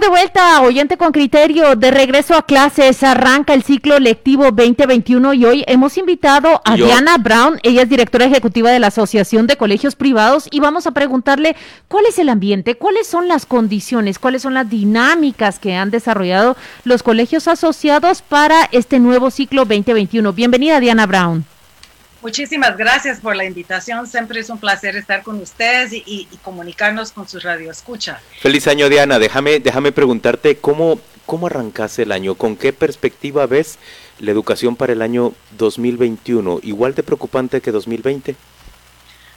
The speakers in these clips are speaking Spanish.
Estamos de vuelta, oyente con criterio, de regreso a clases, arranca el ciclo lectivo 2021 y hoy hemos invitado a Diana Brown, ella es directora ejecutiva de la Asociación de Colegios Privados y vamos a preguntarle cuál es el ambiente, cuáles son las condiciones, cuáles son las dinámicas que han desarrollado los colegios asociados para este nuevo ciclo 2021. Bienvenida Diana Brown. Muchísimas gracias por la invitación. Siempre es un placer estar con ustedes y, comunicarnos con su radio escucha. Feliz año, Diana. Déjame, déjame preguntarte cómo, cómo arrancaste el año, con qué perspectiva ves la educación para el año 2021, igual de preocupante que 2020.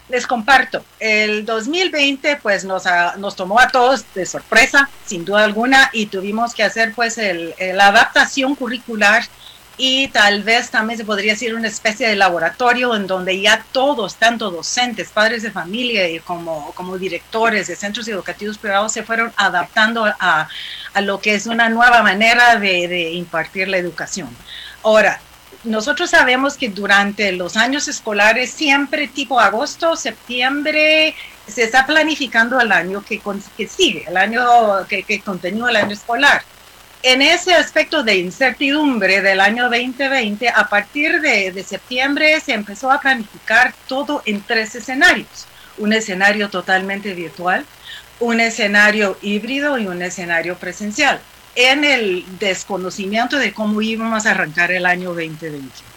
Les comparto, el 2020 pues nos, nos tomó a todos de sorpresa, sin duda alguna, y tuvimos que hacer pues el, la adaptación curricular y tal vez también se podría decir una especie de laboratorio en donde ya todos, tanto docentes, padres de familia y como, como directores de centros educativos privados, se fueron adaptando a, a lo que es una nueva manera de, impartir la educación. Ahora, nosotros sabemos que durante los años escolares, siempre tipo agosto, septiembre, se está planificando el año que, que sigue, el año que, que continúa el año escolar en ese aspecto de incertidumbre del año 2020, a partir de, septiembre se empezó a planificar todo en tres escenarios. Un escenario totalmente virtual, un escenario híbrido y un escenario presencial, en el desconocimiento de cómo íbamos a arrancar el año 2021.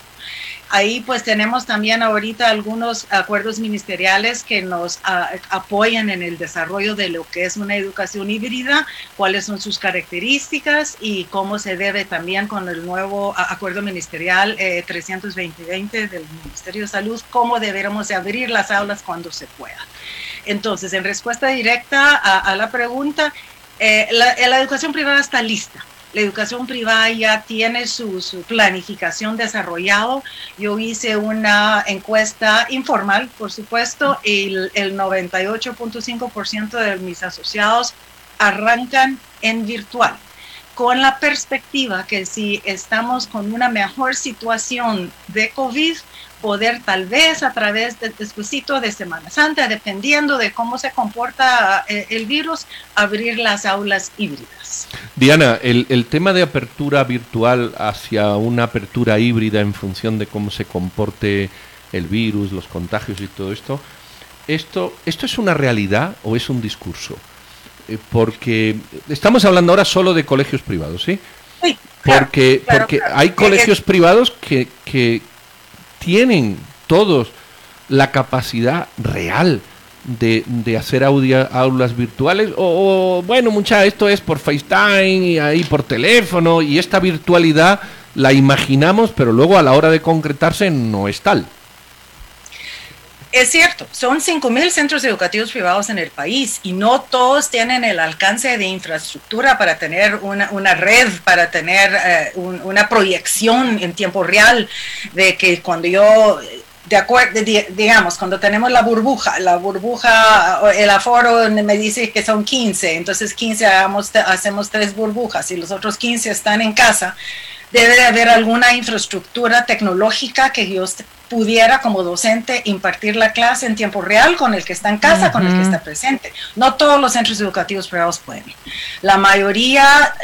Ahí pues tenemos también ahorita algunos acuerdos ministeriales que nos apoyan en el desarrollo de lo que es una educación híbrida, cuáles son sus características y cómo se debe también con el nuevo acuerdo ministerial eh, 320 del Ministerio de Salud, cómo deberíamos de abrir las aulas cuando se pueda. Entonces, en respuesta directa a, la pregunta, eh, la educación privada está lista la educación privada ya tiene su, planificación desarrollado. Yo hice una encuesta informal, por supuesto, y el, el 98.5% de mis asociados arrancan en virtual con la perspectiva que si estamos con una mejor situación de COVID, poder tal vez a través del despuésito de Semana Santa, dependiendo de cómo se comporta eh, el virus, abrir las aulas híbridas. Diana, el, el, tema de apertura virtual hacia una apertura híbrida en función de cómo se comporte el virus, los contagios y todo esto, ¿esto, esto es una realidad o es un discurso? Eh, porque estamos hablando ahora solo de colegios privados, ¿sí? Sí, porque, porque hay colegios privados que, que, tienen todos la capacidad real de, de hacer aulas virtuales o, bueno, mucha, esto es por FaceTime y ahí por teléfono y esta virtualidad la imaginamos, pero luego a la hora de concretarse no es tal. Es cierto, son 5.000 centros educativos privados en el país y no todos tienen el alcance de infraestructura para tener una, una red, para tener eh, una proyección en tiempo real de que cuando yo de acuerdo, digamos, cuando tenemos la burbuja, la burbuja, el aforo me dice que son 15, entonces 15 hagamos, hacemos tres burbujas y los otros 15 están en casa, debe de haber alguna infraestructura tecnológica que yo pudiera como docente impartir la clase en tiempo real con el que está en casa, con el que está presente. No todos los centros educativos privados pueden. La mayoría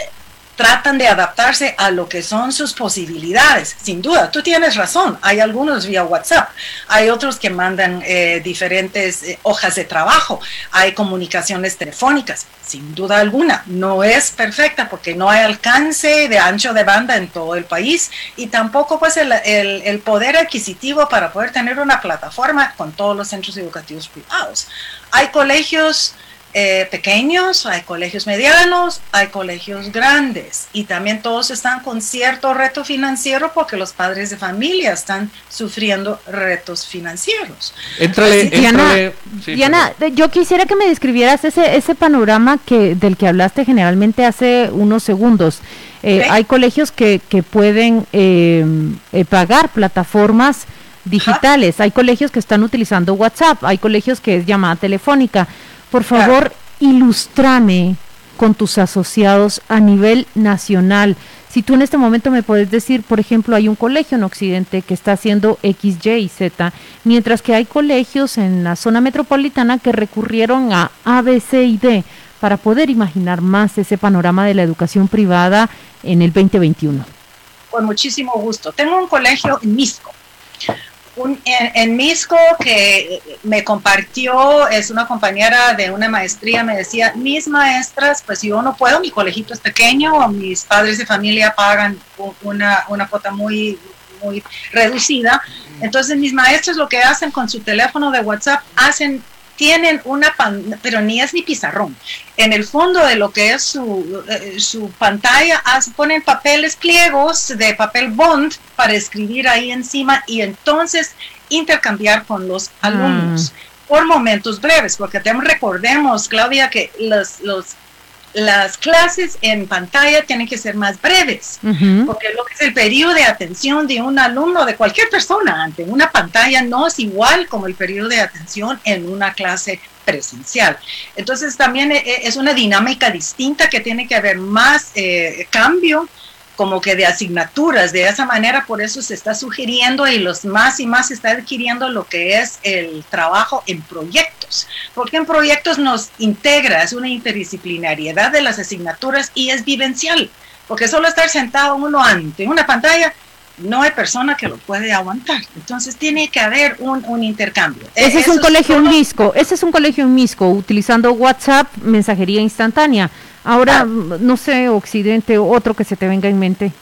tratan de adaptarse a lo que son sus posibilidades. Sin duda, tú tienes razón, hay algunos vía WhatsApp, hay otros que mandan eh, diferentes eh, hojas de trabajo, hay comunicaciones telefónicas, sin duda alguna, no es perfecta porque no hay alcance de ancho de banda en todo el país y tampoco pues el, el poder adquisitivo para poder tener una plataforma con todos los centros educativos privados. Hay colegios eh, pequeños, hay colegios medianos, hay colegios grandes y también todos están con cierto reto financiero porque los padres de familia están sufriendo retos financieros. Diana, yo quisiera que me describieras ese, ese panorama que, del que hablaste generalmente hace unos segundos. Eh, hay colegios que, que pueden eh, pagar plataformas digitales. Hay colegios que están utilizando WhatsApp, hay colegios que es llamada telefónica. Por favor, ilustrame con tus asociados a nivel nacional. Si tú en este momento me puedes decir, por ejemplo, hay un colegio en Occidente que está haciendo X, Y y Z, mientras que hay colegios en la zona metropolitana que recurrieron a A, B, C y D para poder imaginar más ese panorama de la educación privada en el 2021. Con muchísimo gusto. Tengo un colegio en Misco en, Misco que me compartió, es una compañera de una maestría, me decía, mis maestras, pues yo no puedo, mi colegito es pequeño, mis padres de familia pagan una, una cuota muy, muy reducida. Entonces mis maestros lo que hacen con su teléfono de WhatsApp, hacen tienen una, pero ni es ni pizarrón. En el fondo de lo que es su, eh, su pantalla, ponen papeles pliegos de papel bond para escribir ahí encima y entonces intercambiar con los ah. alumnos. por momentos breves, porque recordemos, Claudia, que los, los las clases en pantalla tienen que ser más breves, porque lo que es el periodo de atención de un alumno, de cualquier persona ante una pantalla, no es igual como el periodo de atención en una clase presencial. Entonces también eh, es una dinámica distinta que tiene que haber más eh, cambio como que de asignaturas. De esa manera, por eso se está sugiriendo y los más y más se está adquiriendo lo que es el trabajo en proyectos. Porque en proyectos nos integra, es una interdisciplinariedad de las asignaturas y es vivencial. Porque solo estar sentado uno ante una pantalla no hay persona que lo puede aguantar. Entonces tiene que haber un, intercambio. Ese es un colegio en Misco, ese es un colegio en Misco, utilizando WhatsApp, mensajería instantánea. Ahora, ah. no sé, Occidente, otro que se te venga en mente.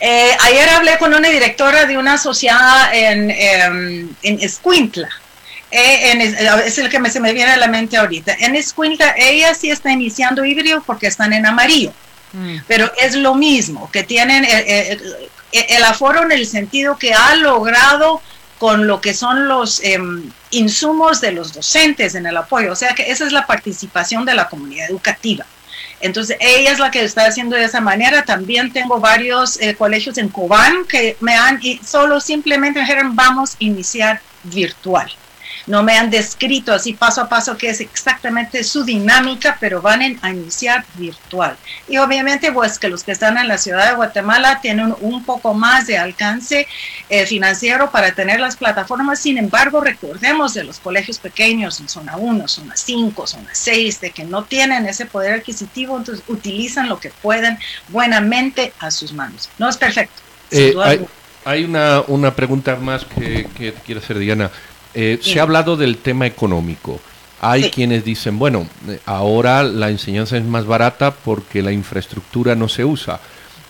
Eh, ayer hablé con una directora de una asociada en, em, en Escuintla. Eh, es el que me, se me viene a la mente ahorita. En Escuintla, ella sí está iniciando híbrido porque están en amarillo. Mm. Pero es lo mismo, que tienen eh, el aforo en el sentido que ha logrado con lo que son los em, insumos de los docentes en el apoyo. O sea que esa es la participación de la comunidad educativa. Entonces, ella es la que está haciendo de esa manera. También tengo varios eh, colegios en Cobán que me han, y solo simplemente dijeron, vamos a iniciar virtual no me han descrito así paso a paso qué es exactamente su dinámica, pero van a iniciar virtual. Y obviamente, pues que los que están en la ciudad de Guatemala tienen un poco más de alcance eh, financiero para tener las plataformas. Sin embargo, recordemos de los colegios pequeños en zona 1, zona 5, zona 6, de que no tienen ese poder adquisitivo, entonces utilizan lo que pueden buenamente a sus manos. No es perfecto. Eh, hay, una, una, pregunta más que, que quiere hacer Diana. Eh, se ha hablado del tema económico. Hay quienes dicen, bueno, eh, ahora la enseñanza es más barata porque la infraestructura no se usa.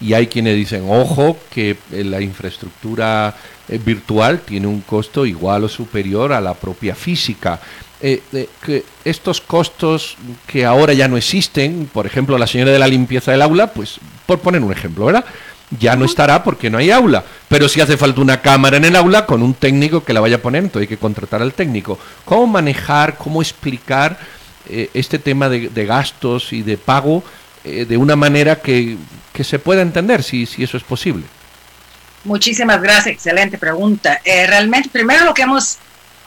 Y hay quienes dicen, ojo, que eh, la infraestructura virtual tiene un costo igual o superior a la propia física. que estos costos que ahora ya no existen, por ejemplo, la señora de la limpieza del aula, pues por poner un ejemplo, ¿verdad? Ya no estará porque no hay aula. Pero si hace falta una cámara en el aula con un técnico que la vaya a poner, entonces hay que contratar al técnico. ¿Cómo manejar, cómo explicar eh, este tema de, gastos y de pago eh, de una manera que, se pueda entender, si, si eso es posible? Muchísimas gracias, excelente pregunta. Eh, realmente, primero lo que hemos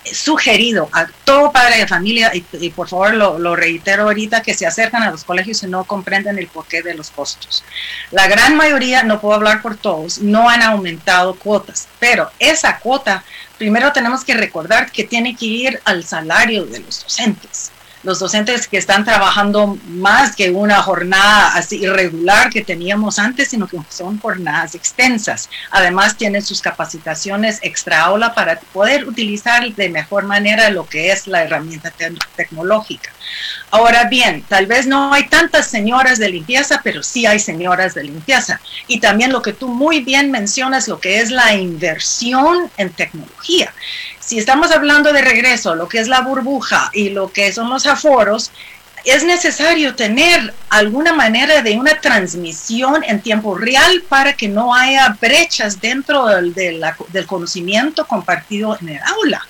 sugerido a todo padre de familia, y, por favor lo, reitero ahorita, que se acercan a los colegios y no comprenden el porqué de los costos. La gran mayoría, no puedo hablar por todos, no han aumentado cuotas, pero esa cuota, primero tenemos que recordar que tiene que ir al salario de los docentes los docentes que están trabajando más que una jornada así irregular que teníamos antes, sino que son jornadas extensas. Además, tienen sus capacitaciones extra aula para poder utilizar de mejor manera lo que es la herramienta tecnológica. Ahora bien, tal vez no hay tantas señoras de limpieza, pero sí hay señoras de limpieza. Y también lo que tú muy bien mencionas, lo que es la inversión en tecnología si estamos hablando de regreso, lo que es la burbuja y lo que son los aforos, es necesario tener alguna manera de una transmisión en tiempo real para que no haya brechas dentro del, del conocimiento compartido en el aula.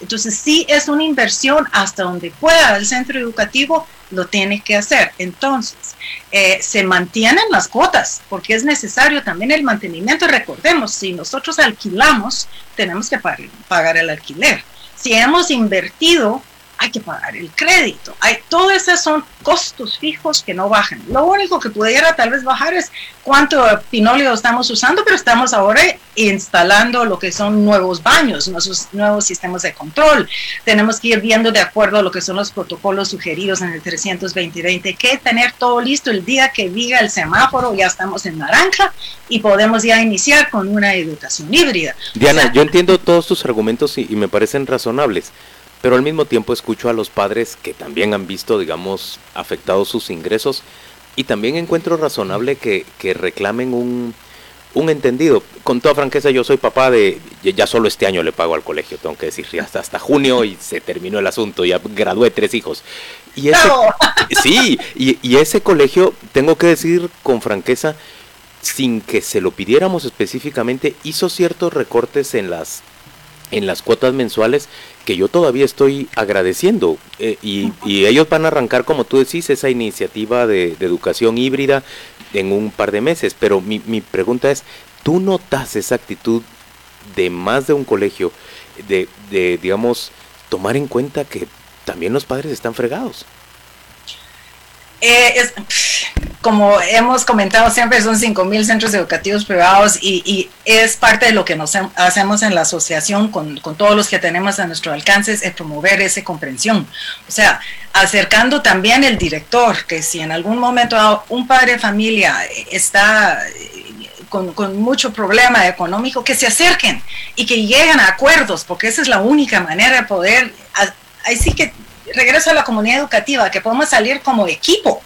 Entonces sí es una inversión hasta donde pueda el centro educativo lo tiene que hacer. Entonces, eh, se mantienen las cuotas porque es necesario también el mantenimiento. Recordemos, si nosotros alquilamos, tenemos que pagar el alquiler. Si hemos invertido hay que pagar el crédito. Hay, todos esos son costos fijos que no bajan. Lo único que pudiera tal vez bajar es cuánto pinolio estamos usando, pero estamos ahora instalando lo que son nuevos baños, nuevos, nuevos sistemas de control. Tenemos que ir viendo de acuerdo a lo que son los protocolos sugeridos en el 320-20, que tener todo listo el día que diga el semáforo, ya estamos en naranja y podemos ya iniciar con una educación híbrida. Diana, yo entiendo todos tus argumentos y me parecen razonables pero al mismo tiempo escucho a los padres que también han visto, digamos, afectados sus ingresos y también encuentro razonable que, reclamen un, un, entendido. Con toda franqueza, yo soy papá de, ya solo este año le pago al colegio, tengo que decir, hasta, hasta junio y se terminó el asunto, ya gradué tres hijos. Y ese, sí, y, y ese colegio, tengo que decir con franqueza, sin que se lo pidiéramos específicamente, hizo ciertos recortes en las en las cuotas mensuales que yo todavía estoy agradeciendo eh, y, ellos van a arrancar, como tú decís, esa iniciativa de, educación híbrida en un par de meses. Pero mi, mi, pregunta es, ¿tú notas esa actitud de más de un colegio de, de, digamos, tomar en cuenta que también los padres están fregados? Eh, es, como hemos comentado siempre, son 5.000 centros educativos privados y, es parte de lo que nos hacemos en la asociación con, con, todos los que tenemos a nuestro alcance, es promover esa comprensión. O sea, acercando también el director, que si en algún momento un padre de familia está con, con, mucho problema económico, que se acerquen y que lleguen a acuerdos, porque esa es la única manera de poder, ahí sí que regreso a la comunidad educativa, que podemos salir como equipo,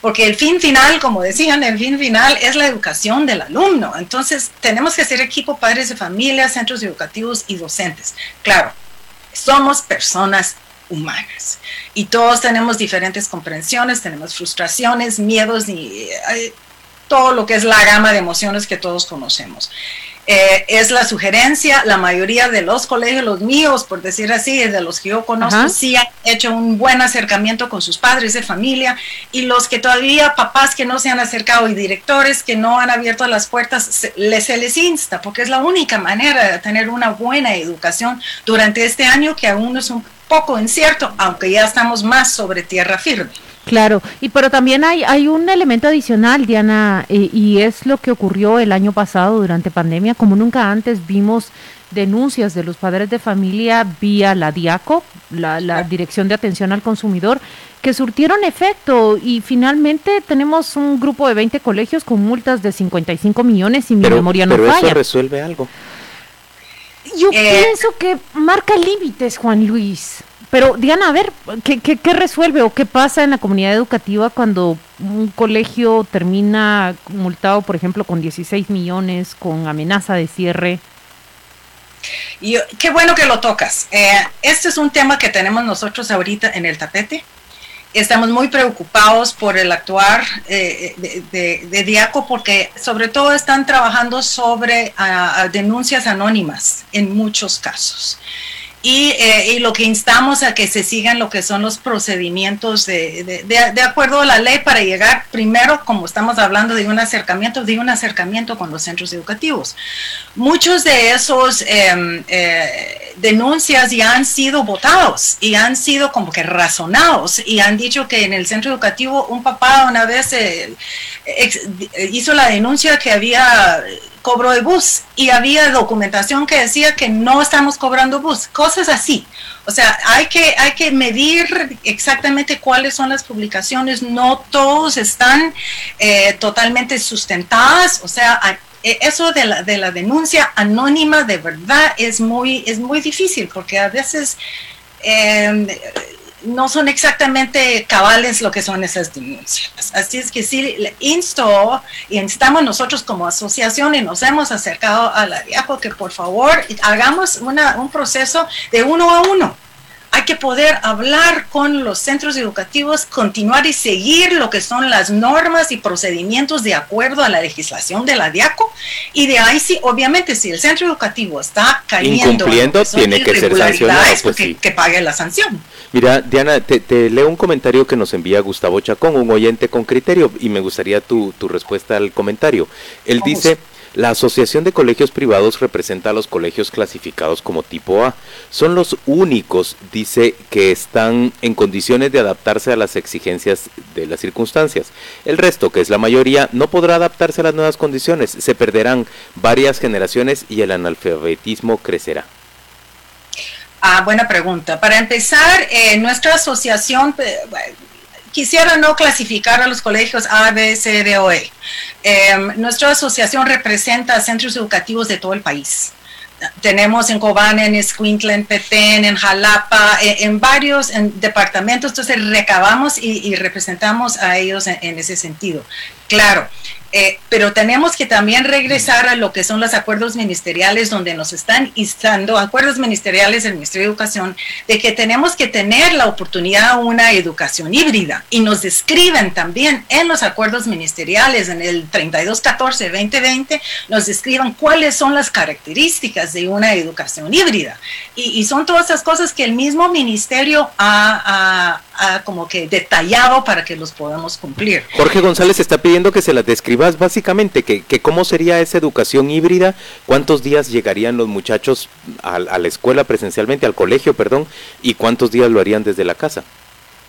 porque el fin final, como decían, el fin final es la educación del alumno. Entonces, tenemos que ser equipo padres de familia, centros educativos y docentes. Claro, somos personas humanas y todos tenemos diferentes comprensiones, tenemos frustraciones, miedos y eh, todo lo que es la gama de emociones que todos conocemos. Eh, es la sugerencia, la mayoría de los colegios, los míos, por decir así, de los que yo conozco, sí han hecho un buen acercamiento con sus padres de familia y los que todavía, papás que no se han acercado y directores que no han abierto las puertas, se les, se les insta, porque es la única manera de tener una buena educación durante este año que aún es un poco incierto, aunque ya estamos más sobre tierra firme. Claro, y pero también hay, hay un elemento adicional, Diana, eh, y es lo que ocurrió el año pasado durante pandemia. Como nunca antes vimos denuncias de los padres de familia vía la DIACO, la, la Dirección de Atención al Consumidor, que surtieron efecto y finalmente tenemos un grupo de 20 colegios con multas de 55 millones y mi memoria no pero falla. eso resuelve algo. Yo eh, pienso que marca límites, Juan Luis. Pero Diana, a ver, ¿qué, ¿qué, resuelve o qué pasa en la comunidad educativa cuando un colegio termina multado, por ejemplo, con 16 millones, con amenaza de cierre? Y qué bueno que lo tocas. Eh, este es un tema que tenemos nosotros ahorita en el tapete. Estamos muy preocupados por el actuar eh, de, de, Diaco porque sobre todo están trabajando sobre ah, denuncias anónimas en muchos casos. Eh, y, lo que instamos a que se sigan lo que son los procedimientos de, de, acuerdo a la ley para llegar primero, como estamos hablando de un acercamiento, de un acercamiento con los centros educativos. Muchos de esos em, eh, denuncias ya han sido votados y han sido como que razonados y han dicho que en el centro educativo un papá una vez eh, hizo la denuncia que había cobro de bus y había documentación que decía que no estamos cobrando bus, cosas así. O sea, hay que, hay que medir exactamente cuáles son las publicaciones, no todos están eh, totalmente sustentadas, o sea, e, eso de la, de la denuncia anónima de verdad es muy, es muy difícil porque a veces... Eh, no son exactamente cabales lo que son esas denuncias. Así es que sí, insto y instamos nosotros como asociación y nos hemos acercado a la DIAPO que por favor hagamos una, un proceso de uno a uno. Que poder hablar con los centros educativos, continuar y seguir lo que son las normas y procedimientos de acuerdo a la legislación de la DIACO. Y de ahí sí, obviamente, si el centro educativo está cayendo Incumpliendo, tiene que ser sancionado. Pues que, pague la sanción. Mira, Diana, te, leo un comentario que nos envía Gustavo Chacón, un oyente con criterio, y me gustaría tu, tu respuesta al comentario. Él dice... La Asociación de Colegios Privados representa a los colegios clasificados como tipo A. Son los únicos, dice, que están en condiciones de adaptarse a las exigencias de las circunstancias. El resto, que es la mayoría, no podrá adaptarse a las nuevas condiciones. Se perderán varias generaciones y el analfabetismo crecerá. Ah, buena pregunta. Para empezar, eh, nuestra asociación, quisiera no clasificar a los colegios A, B, C, D o E. Em, nuestra asociación representa centros educativos de todo el país. Tenemos en Cobán, en Escuintla, en Petén, en Jalapa, e, en, varios departamentos, entonces recabamos y, representamos a ellos en, ese sentido. Claro, eh, pero tenemos que también regresar a lo que son los acuerdos ministeriales donde nos están instando, acuerdos ministeriales del Ministerio de Educación, de que tenemos que tener la oportunidad a una educación híbrida. Y nos describen también en los acuerdos ministeriales, en el 3214-2020, nos describen cuáles son las características de una educación híbrida. Y, son todas esas cosas que el mismo ministerio ha, como que detallado para que los podamos cumplir. Jorge González está pidiendo que se las describa básicamente, que, cómo sería esa educación híbrida, cuántos días llegarían los muchachos a, la escuela presencialmente, al colegio, perdón, y cuántos días lo harían desde la casa.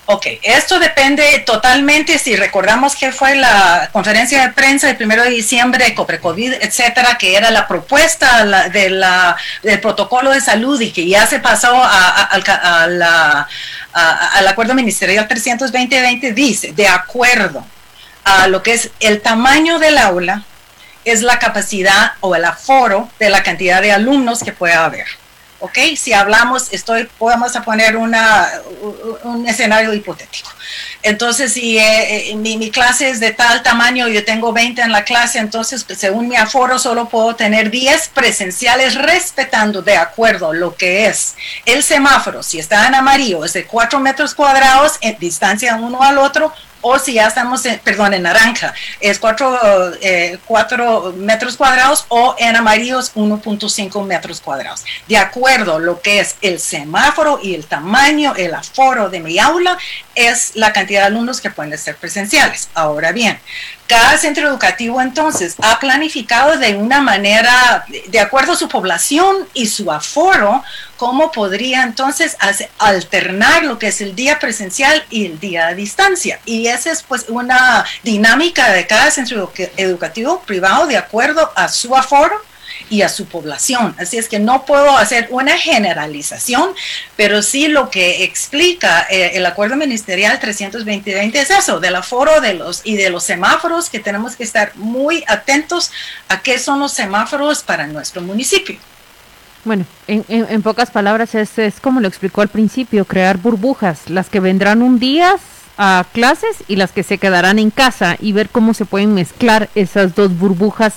Ok, esto depende totalmente, si recordamos que fue la conferencia de prensa del 1 de diciembre, COVID, etcétera, que era la propuesta de la, del protocolo de salud y que ya se pasó al acuerdo ministerial 320-20, dice, de acuerdo a lo que es el tamaño del aula, es la capacidad o el aforo de la cantidad de alumnos que pueda haber. ¿Ok? Si hablamos, estoy, podemos poner una, un escenario hipotético. Entonces, si eh, eh, mi, clase es de tal tamaño, yo tengo 20 en la clase, entonces, pues, según mi aforo, solo puedo tener 10 presenciales respetando de acuerdo lo que es el semáforo. Si está en amarillo, es de 4 metros cuadrados en distancia uno al otro, o si ya estamos, en, perdón, en naranja, es 4 eh, metros cuadrados o en amarillos 1.5 metros cuadrados. De acuerdo lo que es el semáforo y el tamaño, el aforo de mi aula, es la cantidad de alumnos que pueden ser presenciales. Ahora bien, cada centro educativo entonces ha planificado de una manera, de acuerdo a su población y su aforo, cómo podría entonces alternar lo que es el día presencial y el día a distancia. Y esa es pues una dinámica de cada centro educativo privado de acuerdo a su aforo y a su población. Así es que no puedo hacer una generalización, pero sí lo que explica eh, el acuerdo ministerial 320 es eso, del aforo de los, y de los semáforos, que tenemos que estar muy atentos a qué son los semáforos para nuestro municipio. Bueno, en, pocas palabras es, es como lo explicó al principio, crear burbujas, las que vendrán un día a clases y las que se quedarán en casa y ver cómo se pueden mezclar esas dos burbujas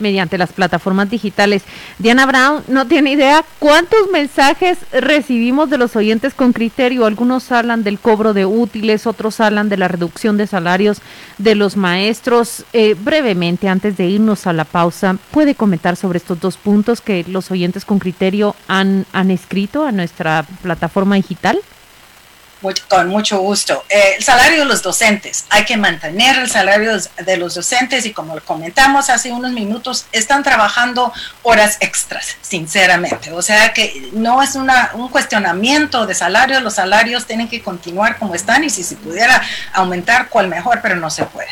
mediante las plataformas digitales. Diana Brown no tiene idea cuántos mensajes recibimos de los oyentes con criterio. Algunos hablan del cobro de útiles, otros hablan de la reducción de salarios de los maestros. Eh, brevemente, antes de irnos a la pausa, ¿puede comentar sobre estos dos puntos que los oyentes con criterio han, han escrito a nuestra plataforma digital? Con mucho gusto. Eh, el salario de los docentes, hay que mantener el salario de los docentes y como comentamos hace unos minutos, están trabajando horas extras, sinceramente. O sea que no es una, un cuestionamiento de salario, los salarios tienen que continuar como están y si se pudiera aumentar, cuál mejor, pero no se puede.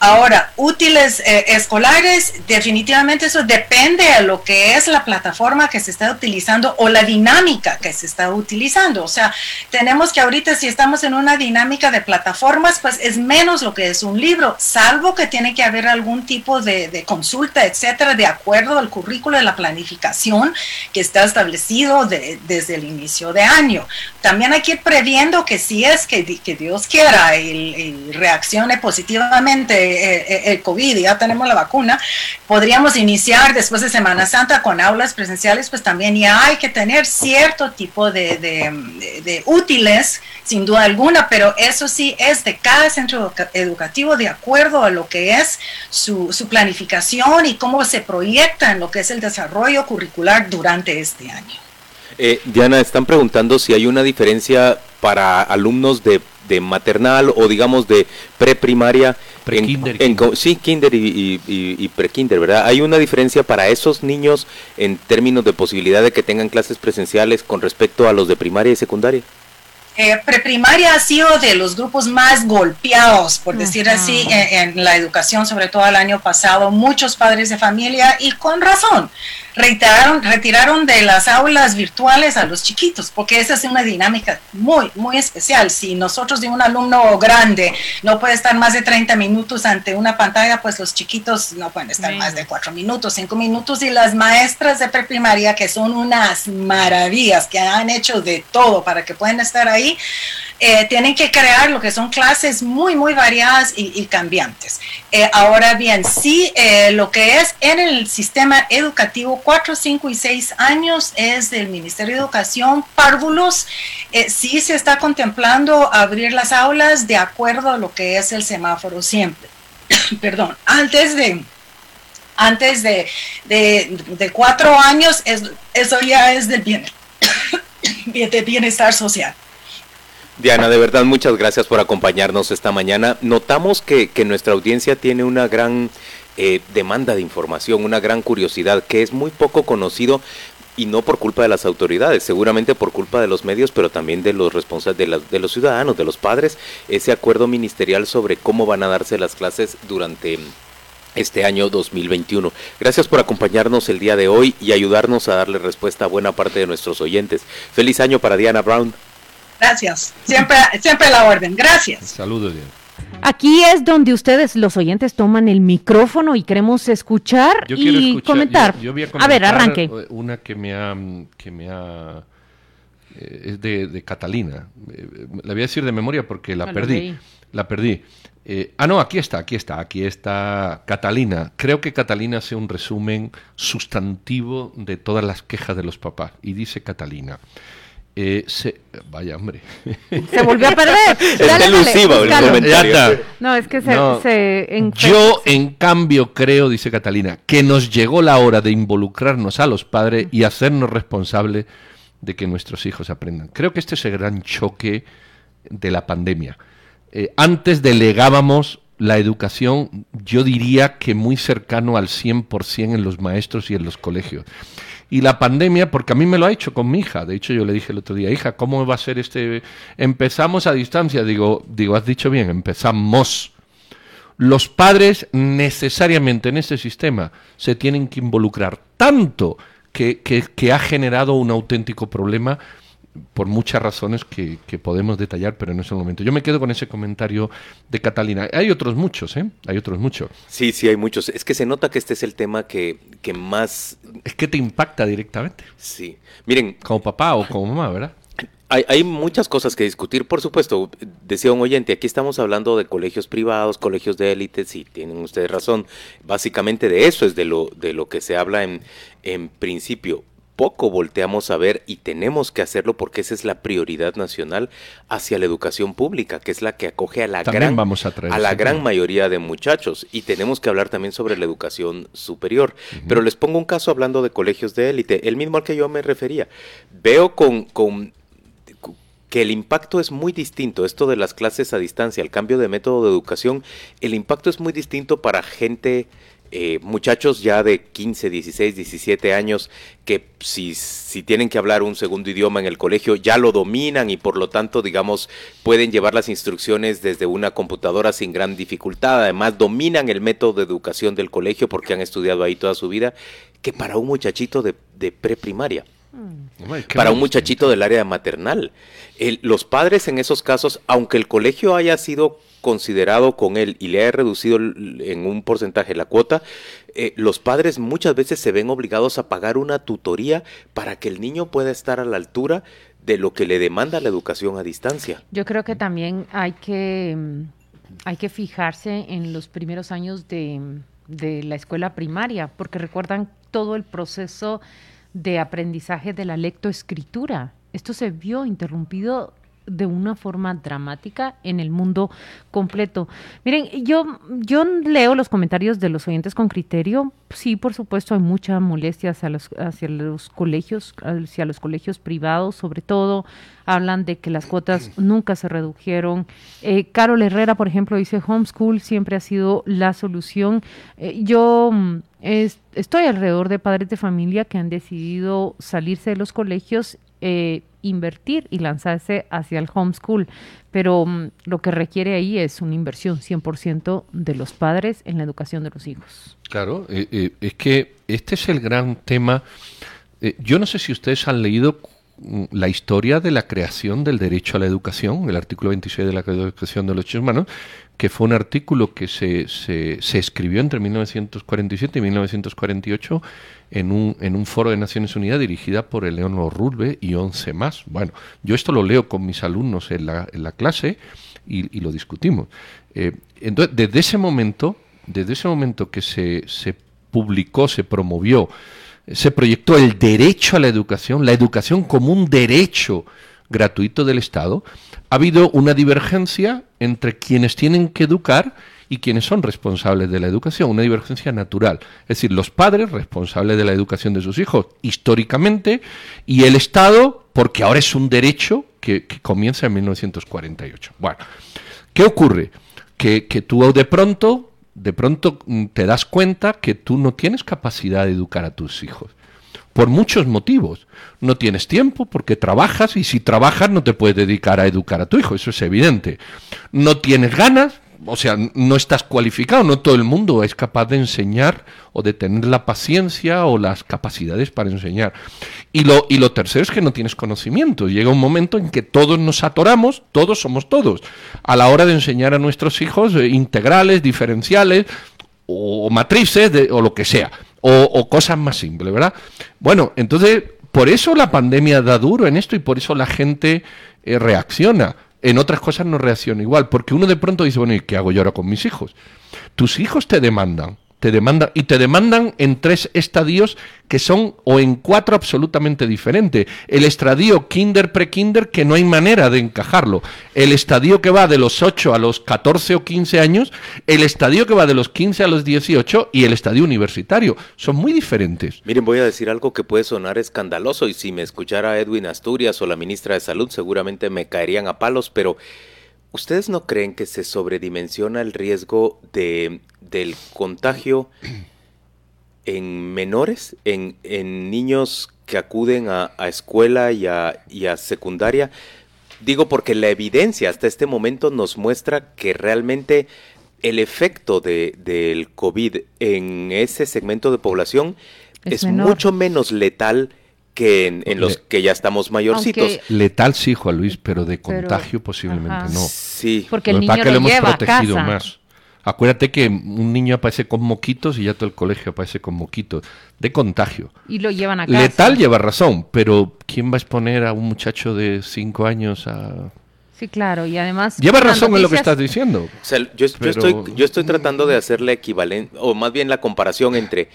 Ahora, útiles eh, escolares, definitivamente eso depende de lo que es la plataforma que se está utilizando o la dinámica que se está utilizando. O sea, tenemos que ahorita si estamos en una dinámica de plataformas, pues es menos lo que es un libro, salvo que tiene que haber algún tipo de, consulta, etcétera, de acuerdo al currículo de la planificación que está establecido desde el inicio de año. También hay que ir previendo que si es que, Dios quiera y, reaccione positivamente eh, eh, el COVID ya tenemos la vacuna, podríamos iniciar después de Semana Santa con aulas presenciales, pues también ya hay que tener cierto tipo de, de útiles, sin duda alguna, pero eso sí es de cada centro educativo de acuerdo a lo que es su, su planificación y cómo se proyecta en lo que es el desarrollo curricular durante este año. Eh, Diana, están preguntando si hay una diferencia para alumnos de, de maternal o digamos de preprimaria. Pre-kinder. Sí, kinder y, y, y pre-kinder, ¿verdad? ¿Hay una diferencia para esos niños en términos de posibilidad de que tengan clases presenciales con respecto a los de primaria y secundaria? Eh, preprimaria ha sido de los grupos más golpeados, por decir así, en, la educación, sobre todo el año pasado. Muchos padres de familia, y con razón, retiraron, retiraron de las aulas virtuales a los chiquitos, porque esa es una dinámica muy, muy especial. Si nosotros de un alumno grande no puede estar más de 30 minutos ante una pantalla, pues los chiquitos no pueden estar más de 4 minutos, 5 minutos, y las maestras de preprimaria, que son unas maravillas, que han hecho de todo para que puedan estar ahí, eh, tienen que crear lo que son clases muy, muy variadas y, cambiantes. Eh, ahora bien, sí, eh, lo que es en el sistema educativo 4, 5 y 6 años es del Ministerio de Educación, párvulos, sí se está contemplando abrir las aulas de acuerdo a lo que es el semáforo siempre. Perdón, antes de antes de, de, cuatro años, eso ya es del bien, bienestar social. Diana, de verdad, muchas gracias por acompañarnos esta mañana. Notamos que, nuestra audiencia tiene una gran eh, demanda de información, una gran curiosidad, que es muy poco conocido y no por culpa de las autoridades, seguramente por culpa de los medios, pero también de los responsables, de, de, los ciudadanos, de los padres, ese acuerdo ministerial sobre cómo van a darse las clases durante este año 2021. Gracias por acompañarnos el día de hoy y ayudarnos a darle respuesta a buena parte de nuestros oyentes. Feliz año para Diana Brown. Gracias. Siempre, siempre la orden. Gracias. Saludos, Aquí es donde ustedes, los oyentes, toman el micrófono y queremos escuchar y comentar. a, ver, arranque. Una que me ha, que me ha eh, es de, Catalina. Eh, la voy a decir de memoria porque la perdí. La perdí. Eh, ah, no, aquí está, aquí está, aquí está Catalina. Creo que Catalina hace un resumen sustantivo de todas las quejas de los papás. Y dice Catalina. Eh, se, vaya hombre. Se volvió a perder. es No, es que se, Yo, en cambio, creo, dice Catalina, que nos llegó la hora de involucrarnos a los padres y hacernos responsables de que nuestros hijos aprendan. Creo que este es el gran choque de la pandemia. Eh, antes delegábamos la educación, yo diría que muy cercano al 100% en los maestros y en los colegios. Y la pandemia, porque a mí me lo ha hecho con mi hija. De hecho, yo le dije el otro día, hija, ¿cómo va a ser este? Empezamos a distancia. Digo, digo, has dicho bien, empezamos. Los padres necesariamente en este sistema se tienen que involucrar tanto que, que, que ha generado un auténtico problema por muchas razones que, podemos detallar, pero en ese momento. Yo me quedo con ese comentario de Catalina. Hay otros muchos, ¿eh? Hay otros muchos. Sí, sí, hay muchos. Es que se nota que este es el tema que, que más... Es que te impacta directamente. Sí. Miren... Como papá o como mamá, ¿verdad? Hay, hay, muchas cosas que discutir, por supuesto. Decía un oyente, aquí estamos hablando de colegios privados, colegios de élite, sí, tienen ustedes razón. Básicamente de eso es de lo, de lo que se habla en, en principio poco volteamos a ver y tenemos que hacerlo porque esa es la prioridad nacional hacia la educación pública, que es la que acoge a la gran vamos a, a la gran mayoría de muchachos y tenemos que hablar también sobre la educación superior. Pero les pongo un caso hablando de colegios de élite, el mismo al que yo me refería. Veo con, con que el impacto es muy distinto, esto de las clases a distancia, el cambio de método de educación, el impacto es muy distinto para gente eh, muchachos ya de 15, 16, 17 años que si, si tienen que hablar un segundo idioma en el colegio ya lo dominan y por lo tanto, digamos, pueden llevar las instrucciones desde una computadora sin gran dificultad. Además, dominan el método de educación del colegio porque han estudiado ahí toda su vida, que para un muchachito de, de preprimaria Mm. Para un muchachito del área maternal. los padres en esos casos, aunque el colegio haya sido considerado con él y le haya reducido en un porcentaje la cuota, eh, los padres muchas veces se ven obligados a pagar una tutoría para que el niño pueda estar a la altura de lo que le demanda la educación a distancia. Yo creo que también hay que, hay que fijarse en los primeros años de, de la escuela primaria, porque recuerdan todo el proceso de aprendizaje de la lectoescritura. Esto se vio interrumpido de una forma dramática en el mundo completo. Miren, yo, yo leo los comentarios de los oyentes con criterio. Sí, por supuesto, hay mucha molestia hacia los, hacia los colegios, hacia los colegios privados, sobre todo. Hablan de que las cuotas nunca se redujeron. Eh, Carol Herrera, por ejemplo, dice, homeschool siempre ha sido la solución. Eh, yo mm, estoy alrededor de padres de familia que han decidido salirse de los colegios eh, invertir y lanzarse hacia el homeschool, pero mm, lo que requiere ahí es una inversión 100% de los padres en la educación de los hijos. Claro, eh, eh, es que este es el gran tema. Eh, yo no sé si ustedes han leído la historia de la creación del derecho a la educación, el artículo 26 de la educación de los derechos humanos, que fue un artículo que se, se, escribió entre 1947 y 1948 en un, en un foro de Naciones Unidas dirigida por Eleonor Rulbe y 11 más. Bueno, yo esto lo leo con mis alumnos en la, en la clase y, y, lo discutimos. Eh, entonces, desde ese momento, desde ese momento que se, se publicó, se promovió, se proyectó el derecho a la educación, la educación como un derecho gratuito del Estado, ha habido una divergencia entre quienes tienen que educar y quienes son responsables de la educación, una divergencia natural. Es decir, los padres responsables de la educación de sus hijos históricamente y el Estado porque ahora es un derecho que, comienza en 1948. Bueno, ¿qué ocurre? Que, que tú de pronto, de pronto mm, te das cuenta que tú no tienes capacidad de educar a tus hijos por muchos motivos. No tienes tiempo porque trabajas y si trabajas no te puedes dedicar a educar a tu hijo, eso es evidente. No tienes ganas, o sea, no estás cualificado, no todo el mundo es capaz de enseñar o de tener la paciencia o las capacidades para enseñar. Y lo, y lo tercero es que no tienes conocimiento. Llega un momento en que todos nos atoramos, todos somos todos, a la hora de enseñar a nuestros hijos eh, integrales, diferenciales o matrices o lo que sea o, cosas más simples, ¿verdad? Bueno, entonces, por eso la pandemia da duro en esto y por eso la gente eh, reacciona. En otras cosas no reacciona igual, porque uno de pronto dice, bueno, ¿y qué hago yo ahora con mis hijos? Tus hijos te demandan te demandan y te demandan en tres estadios que son o en cuatro absolutamente diferentes. El estadio kinder pre-kinder que no hay manera de encajarlo. El estadio que va de los 8 a los 14 o 15 años, el estadio que va de los 15 a los 18 y el estadio universitario. Son muy diferentes. Miren, voy a decir algo que puede sonar escandaloso y si me escuchara Edwin Asturias o la ministra de Salud seguramente me caerían a palos, pero ¿Ustedes no creen que se sobredimensiona el riesgo de, del contagio en menores, en, en niños que acuden a, escuela y a, y a, secundaria? Digo porque la evidencia hasta este momento nos muestra que realmente el efecto de, del COVID en ese segmento de población es, mucho menos letal que en, los que ya estamos mayorcitos. Letal sí, Juan Luis, pero de contagio posiblemente no. Sí. Porque el niño lo, hemos protegido más. Acuérdate que un niño aparece con moquitos y ya todo el colegio aparece con moquitos. De contagio. Y lo llevan a casa. Letal lleva razón, pero ¿quién va a exponer a un muchacho de 5 años a Sí, claro, y además... Lleva razón en lo que estás diciendo. yo, estoy, yo estoy tratando de hacer la equivalente, o más bien la comparación entre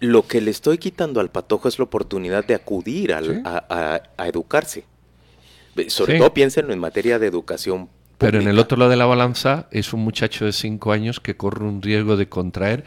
lo que le estoy quitando al patojo es la oportunidad de acudir a, educarse. Sobre todo piénsenlo en materia de educación. Pero en el otro lado de la balanza es un muchacho de 5 años que corre un riesgo de contraer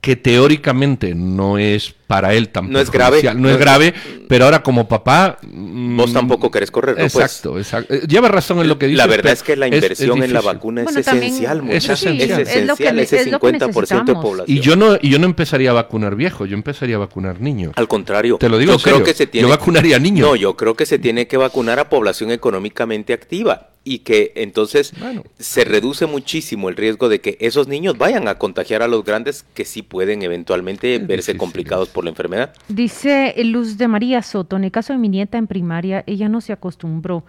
que teóricamente no es para él tampoco. No es grave. No, es grave, pero ahora como papá... Vos mm, tampoco querés correr, ¿no? Exacto, exacto. Eh, lleva razón en lo que dice. La verdad es que la inversión en la vacuna es esencial, es esencial. Es esencial, ese 50% de población. Y yo, no, y yo no empezaría a vacunar viejo, yo empezaría a vacunar niños. Al contrario. Te lo digo yo creo que se tiene, Yo vacunaría niños. No, yo creo que se tiene que vacunar a población económicamente activa y que entonces se reduce muchísimo el riesgo de que esos niños vayan a contagiar a los grandes que sí pueden eventualmente verse complicados por la enfermedad. Dice Luz de María Soto, en el caso de mi nieta en primaria, ella no se acostumbró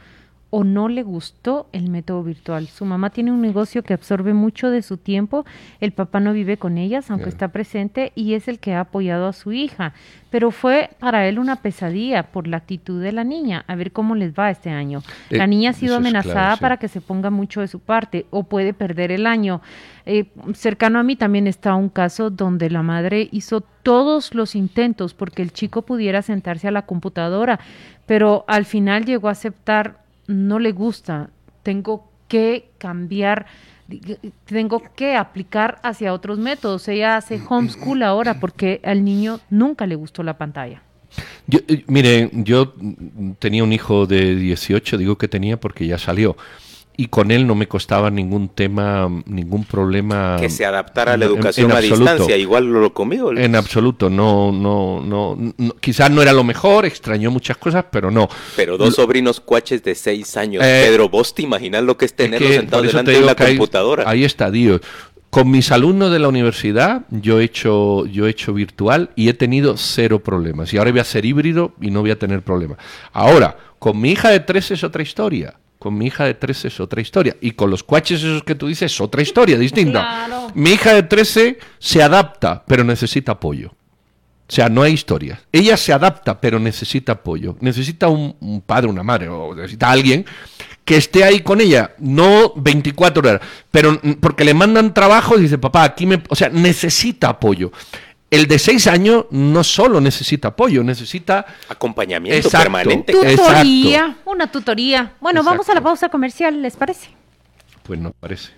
o no le gustó el método virtual. Su mamá tiene un negocio que absorbe mucho de su tiempo, el papá no vive con ellas, aunque está presente, y es el que ha apoyado a su hija. Pero fue para él una pesadilla por la actitud de la niña. A ver cómo les va este año. Eh, la niña ha sido amenazada para que se ponga mucho de su parte o puede perder el año. Eh, cercano a mí también está un caso donde la madre hizo todos los intentos porque el chico pudiera sentarse a la computadora, pero al final llegó a aceptar no le gusta, tengo que cambiar, tengo que aplicar hacia otros métodos. Ella hace homeschool ahora porque al niño nunca le gustó la pantalla. Yo, eh, mire, yo tenía un hijo de 18, digo que tenía porque ya salió y con él no me costaba ningún tema, ningún problema. Que se adaptara a la educación a distancia, igual lo conmigo. En absoluto, no, no, no, quizás no era lo mejor, extrañó muchas cosas, pero no. Pero dos sobrinos cuaches de seis años, eh, Pedro, vos te imaginas lo que es tenerlos sentados delante de la computadora. Ahí, está, Dios. Con mis alumnos de la universidad, yo he hecho, yo he hecho virtual y he tenido cero problemas. Y ahora voy a ser híbrido y no voy a tener problemas. Ahora, con mi hija de tres es otra historia con mi hija de 13 es otra historia. Y con los cuaches esos que tú dices es otra historia distinta. Mi hija de 13 se adapta, pero necesita apoyo. O sea, no hay historia. Ella se adapta, pero necesita apoyo. Necesita un, padre, una madre, o necesita alguien que esté ahí con ella, no 24 horas, pero porque le mandan trabajo y dice, papá, aquí me... O sea, necesita apoyo el de seis años no solo necesita apoyo, necesita acompañamiento permanente. Tutoría, una tutoría. Bueno, vamos a la pausa comercial, ¿les parece? Pues no parece.